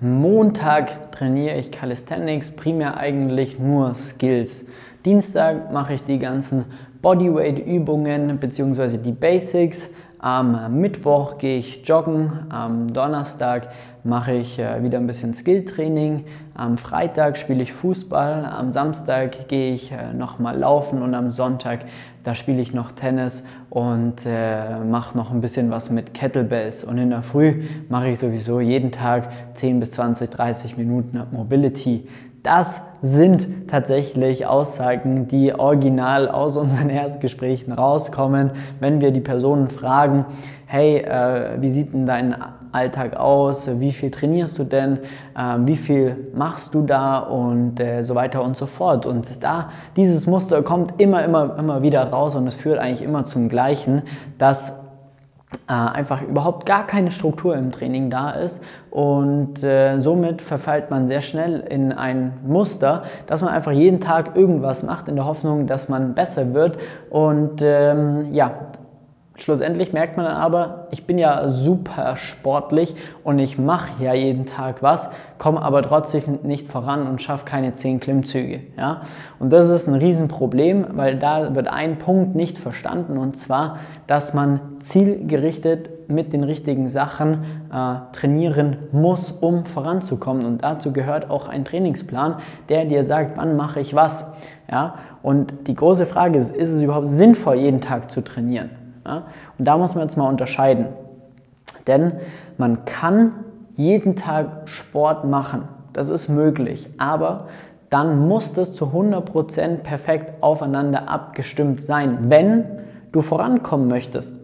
Montag trainiere ich Calisthenics, primär eigentlich nur Skills. Dienstag mache ich die ganzen Bodyweight-Übungen bzw. die Basics. Am Mittwoch gehe ich joggen, am Donnerstag mache ich äh, wieder ein bisschen Skilltraining, am Freitag spiele ich Fußball, am Samstag gehe ich äh, nochmal laufen und am Sonntag, da spiele ich noch Tennis und äh, mache noch ein bisschen was mit Kettlebells. Und in der Früh mache ich sowieso jeden Tag 10 bis 20, 30 Minuten Mobility. Das sind tatsächlich Aussagen, die original aus unseren Erstgesprächen rauskommen, wenn wir die Personen fragen, hey, äh, wie sieht denn dein Alltag aus? Wie viel trainierst du denn? Äh, wie viel machst du da? Und äh, so weiter und so fort. Und da, dieses Muster kommt immer, immer, immer wieder raus und es führt eigentlich immer zum Gleichen, dass äh, einfach überhaupt gar keine Struktur im Training da ist. Und äh, somit verfällt man sehr schnell in ein Muster, dass man einfach jeden Tag irgendwas macht in der Hoffnung, dass man besser wird. Und ähm, ja, Schlussendlich merkt man dann aber, ich bin ja super sportlich und ich mache ja jeden Tag was, komme aber trotzdem nicht voran und schaffe keine 10 Klimmzüge. Ja? Und das ist ein Riesenproblem, weil da wird ein Punkt nicht verstanden und zwar, dass man zielgerichtet mit den richtigen Sachen äh, trainieren muss, um voranzukommen. Und dazu gehört auch ein Trainingsplan, der dir sagt, wann mache ich was. Ja? Und die große Frage ist, ist es überhaupt sinnvoll, jeden Tag zu trainieren? Ja? Und da muss man jetzt mal unterscheiden. Denn man kann jeden Tag Sport machen. Das ist möglich. Aber dann muss das zu 100% perfekt aufeinander abgestimmt sein, wenn du vorankommen möchtest.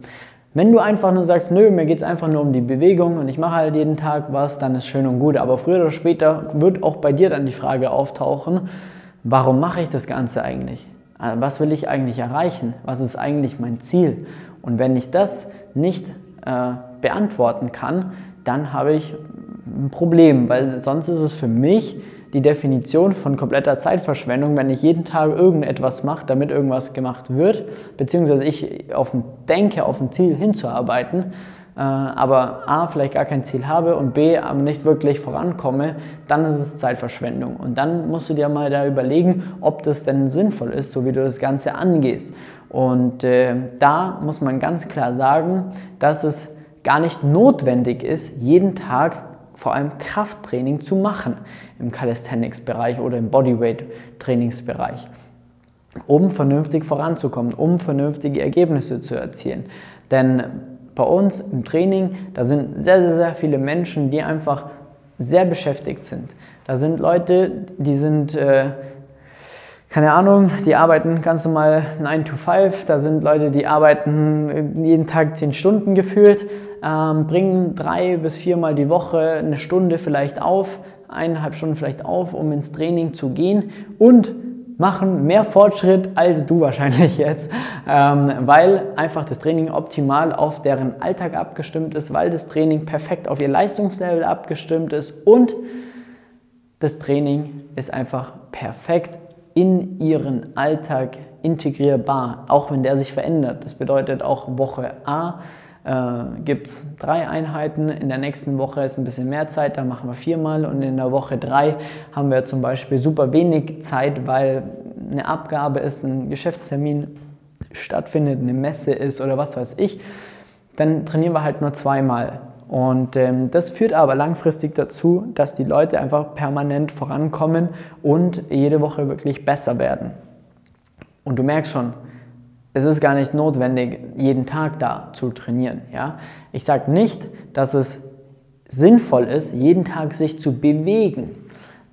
Wenn du einfach nur sagst, nö, mir geht es einfach nur um die Bewegung und ich mache halt jeden Tag was, dann ist schön und gut. Aber früher oder später wird auch bei dir dann die Frage auftauchen, warum mache ich das Ganze eigentlich? Äh, was will ich eigentlich erreichen? Was ist eigentlich mein Ziel? Und wenn ich das nicht äh, beantworten kann, dann habe ich ein Problem, weil sonst ist es für mich die Definition von kompletter Zeitverschwendung, wenn ich jeden Tag irgendetwas mache, damit irgendwas gemacht wird, beziehungsweise ich auf, denke, auf ein Ziel hinzuarbeiten, aber A, vielleicht gar kein Ziel habe und B, aber nicht wirklich vorankomme, dann ist es Zeitverschwendung. Und dann musst du dir mal da überlegen, ob das denn sinnvoll ist, so wie du das Ganze angehst. Und äh, da muss man ganz klar sagen, dass es gar nicht notwendig ist, jeden Tag vor allem Krafttraining zu machen im Calisthenics-Bereich oder im Bodyweight-Trainingsbereich, um vernünftig voranzukommen, um vernünftige Ergebnisse zu erzielen. Denn bei uns im Training, da sind sehr, sehr, sehr viele Menschen, die einfach sehr beschäftigt sind. Da sind Leute, die sind, äh, keine Ahnung, die arbeiten ganz normal 9 to 5. Da sind Leute, die arbeiten jeden Tag 10 Stunden gefühlt, ähm, bringen drei bis viermal die Woche eine Stunde vielleicht auf, eineinhalb Stunden vielleicht auf, um ins Training zu gehen und machen mehr Fortschritt als du wahrscheinlich jetzt, ähm, weil einfach das Training optimal auf deren Alltag abgestimmt ist, weil das Training perfekt auf ihr Leistungslevel abgestimmt ist und das Training ist einfach perfekt in ihren Alltag integrierbar, auch wenn der sich verändert. Das bedeutet auch Woche A äh, gibt es drei Einheiten. In der nächsten Woche ist ein bisschen mehr Zeit, da machen wir viermal. Und in der Woche drei haben wir zum Beispiel super wenig Zeit, weil eine Abgabe ist, ein Geschäftstermin stattfindet, eine Messe ist oder was weiß ich. Dann trainieren wir halt nur zweimal. Und ähm, das führt aber langfristig dazu, dass die Leute einfach permanent vorankommen und jede Woche wirklich besser werden. Und du merkst schon, es ist gar nicht notwendig, jeden Tag da zu trainieren. Ja? Ich sage nicht, dass es sinnvoll ist, jeden Tag sich zu bewegen.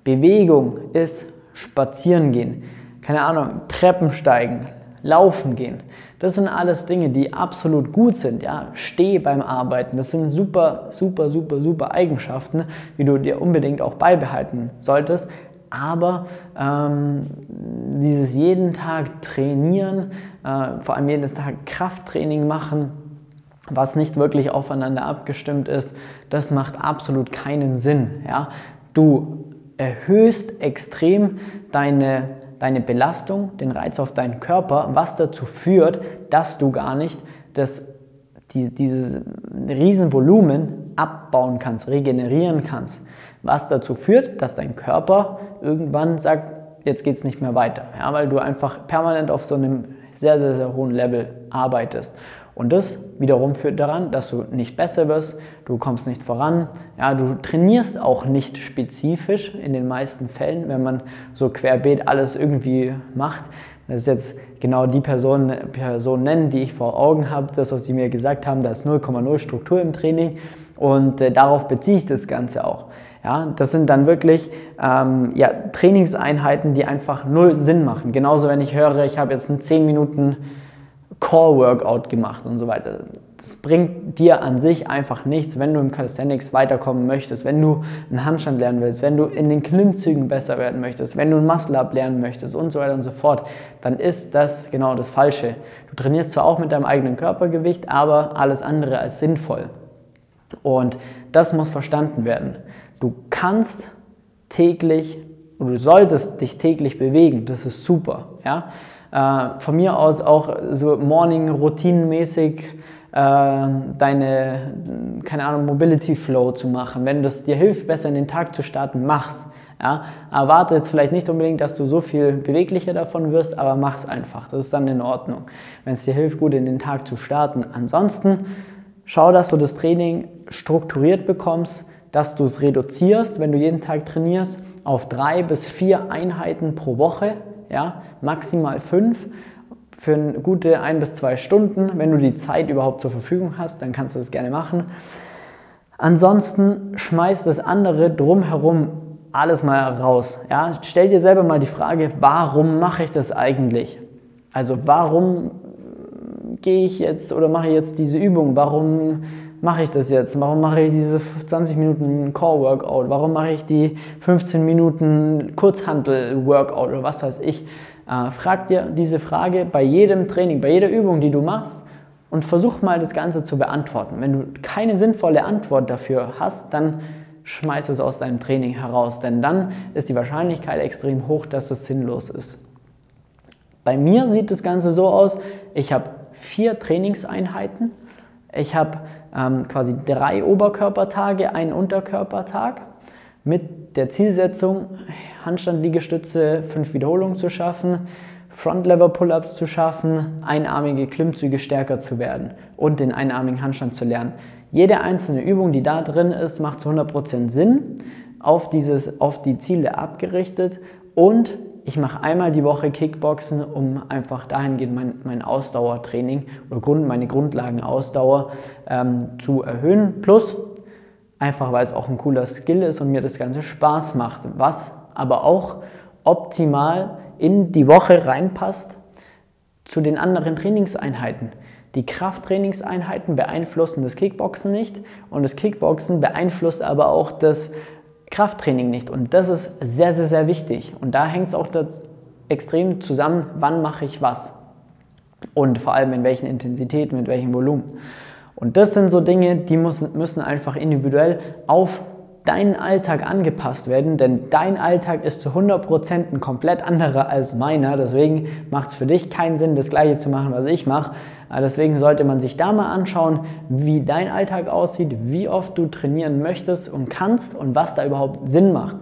Bewegung ist spazieren gehen, keine Ahnung, Treppen steigen, laufen gehen. Das sind alles Dinge, die absolut gut sind. Ja? Steh beim Arbeiten. Das sind super, super, super, super Eigenschaften, die du dir unbedingt auch beibehalten solltest aber ähm, dieses jeden Tag trainieren, äh, vor allem jeden Tag Krafttraining machen, was nicht wirklich aufeinander abgestimmt ist, das macht absolut keinen Sinn. Ja? Du erhöhst extrem deine, deine Belastung, den Reiz auf deinen Körper, was dazu führt, dass du gar nicht das, die, dieses Riesenvolumen abbauen kannst, regenerieren kannst, was dazu führt, dass dein Körper irgendwann sagt, jetzt geht es nicht mehr weiter, ja, weil du einfach permanent auf so einem sehr, sehr, sehr hohen Level arbeitest. Und das wiederum führt daran, dass du nicht besser wirst, du kommst nicht voran, ja, du trainierst auch nicht spezifisch in den meisten Fällen, wenn man so querbeet alles irgendwie macht. Das ist jetzt genau die Person, Person nennen, die ich vor Augen habe, das, was sie mir gesagt haben, da ist 0,0 Struktur im Training und äh, darauf beziehe ich das Ganze auch. Ja, das sind dann wirklich ähm, ja, Trainingseinheiten, die einfach null Sinn machen. Genauso, wenn ich höre, ich habe jetzt einen 10 Minuten Core-Workout gemacht und so weiter. Das bringt dir an sich einfach nichts, wenn du im Calisthenics weiterkommen möchtest, wenn du einen Handstand lernen willst, wenn du in den Klimmzügen besser werden möchtest, wenn du ein Muscle-Up lernen möchtest und so weiter und so fort, dann ist das genau das Falsche. Du trainierst zwar auch mit deinem eigenen Körpergewicht, aber alles andere als sinnvoll. Und das muss verstanden werden. Du kannst täglich, oder du solltest dich täglich bewegen, das ist super. Ja? Äh, von mir aus auch so Morning-Routinenmäßig deine, keine Ahnung, Mobility Flow zu machen. Wenn das dir hilft, besser in den Tag zu starten, mach's. Ja, erwarte jetzt vielleicht nicht unbedingt, dass du so viel beweglicher davon wirst, aber mach's einfach. Das ist dann in Ordnung, wenn es dir hilft, gut in den Tag zu starten. Ansonsten schau, dass du das Training strukturiert bekommst, dass du es reduzierst, wenn du jeden Tag trainierst, auf drei bis vier Einheiten pro Woche, ja, maximal fünf für eine gute ein bis zwei Stunden. Wenn du die Zeit überhaupt zur Verfügung hast, dann kannst du das gerne machen. Ansonsten schmeiß das andere drumherum alles mal raus. Ja? Stell dir selber mal die Frage, warum mache ich das eigentlich? Also warum gehe ich jetzt oder mache ich jetzt diese Übung? Warum mache ich das jetzt? Warum mache ich diese 20 Minuten Core-Workout? Warum mache ich die 15 Minuten Kurzhantel-Workout oder was weiß ich? Äh, frag dir diese Frage bei jedem Training, bei jeder Übung, die du machst und versuch mal das Ganze zu beantworten. Wenn du keine sinnvolle Antwort dafür hast, dann schmeiß es aus deinem Training heraus, denn dann ist die Wahrscheinlichkeit extrem hoch, dass es sinnlos ist. Bei mir sieht das Ganze so aus, ich habe vier Trainingseinheiten, ich habe ähm, quasi drei Oberkörpertage, einen Unterkörpertag mit der Zielsetzung, Handstand-Liegestütze, fünf Wiederholungen zu schaffen, Front-Lever-Pull-Ups zu schaffen, einarmige Klimmzüge stärker zu werden und den einarmigen Handstand zu lernen. Jede einzelne Übung, die da drin ist, macht zu 100% Sinn, auf, dieses, auf die Ziele abgerichtet und ich mache einmal die Woche Kickboxen, um einfach dahingehend mein, mein Ausdauertraining oder Grund, meine Grundlagenausdauer ähm, zu erhöhen. Plus einfach, weil es auch ein cooler Skill ist und mir das Ganze Spaß macht. Was aber auch optimal in die Woche reinpasst zu den anderen Trainingseinheiten. Die Krafttrainingseinheiten beeinflussen das Kickboxen nicht und das Kickboxen beeinflusst aber auch das Krafttraining nicht. Und das ist sehr, sehr, sehr wichtig. Und da hängt es auch extrem zusammen, wann mache ich was. Und vor allem in welchen Intensitäten, mit welchem Volumen. Und das sind so Dinge, die müssen, müssen einfach individuell auf deinen Alltag angepasst werden, denn dein Alltag ist zu 100% ein komplett anderer als meiner. Deswegen macht es für dich keinen Sinn, das gleiche zu machen, was ich mache. Äh, deswegen sollte man sich da mal anschauen, wie dein Alltag aussieht, wie oft du trainieren möchtest und kannst und was da überhaupt Sinn macht.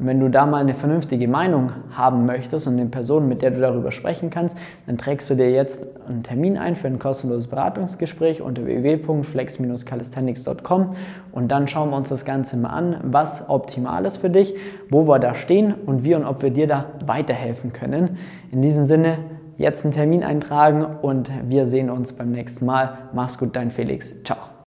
Wenn du da mal eine vernünftige Meinung haben möchtest und eine Person, mit der du darüber sprechen kannst, dann trägst du dir jetzt einen Termin ein für ein kostenloses Beratungsgespräch unter www.flex-calisthenics.com und dann schauen wir uns das Ganze mal an, was optimal ist für dich, wo wir da stehen und wie und ob wir dir da weiterhelfen können. In diesem Sinne, jetzt einen Termin eintragen und wir sehen uns beim nächsten Mal. Mach's gut, dein Felix. Ciao.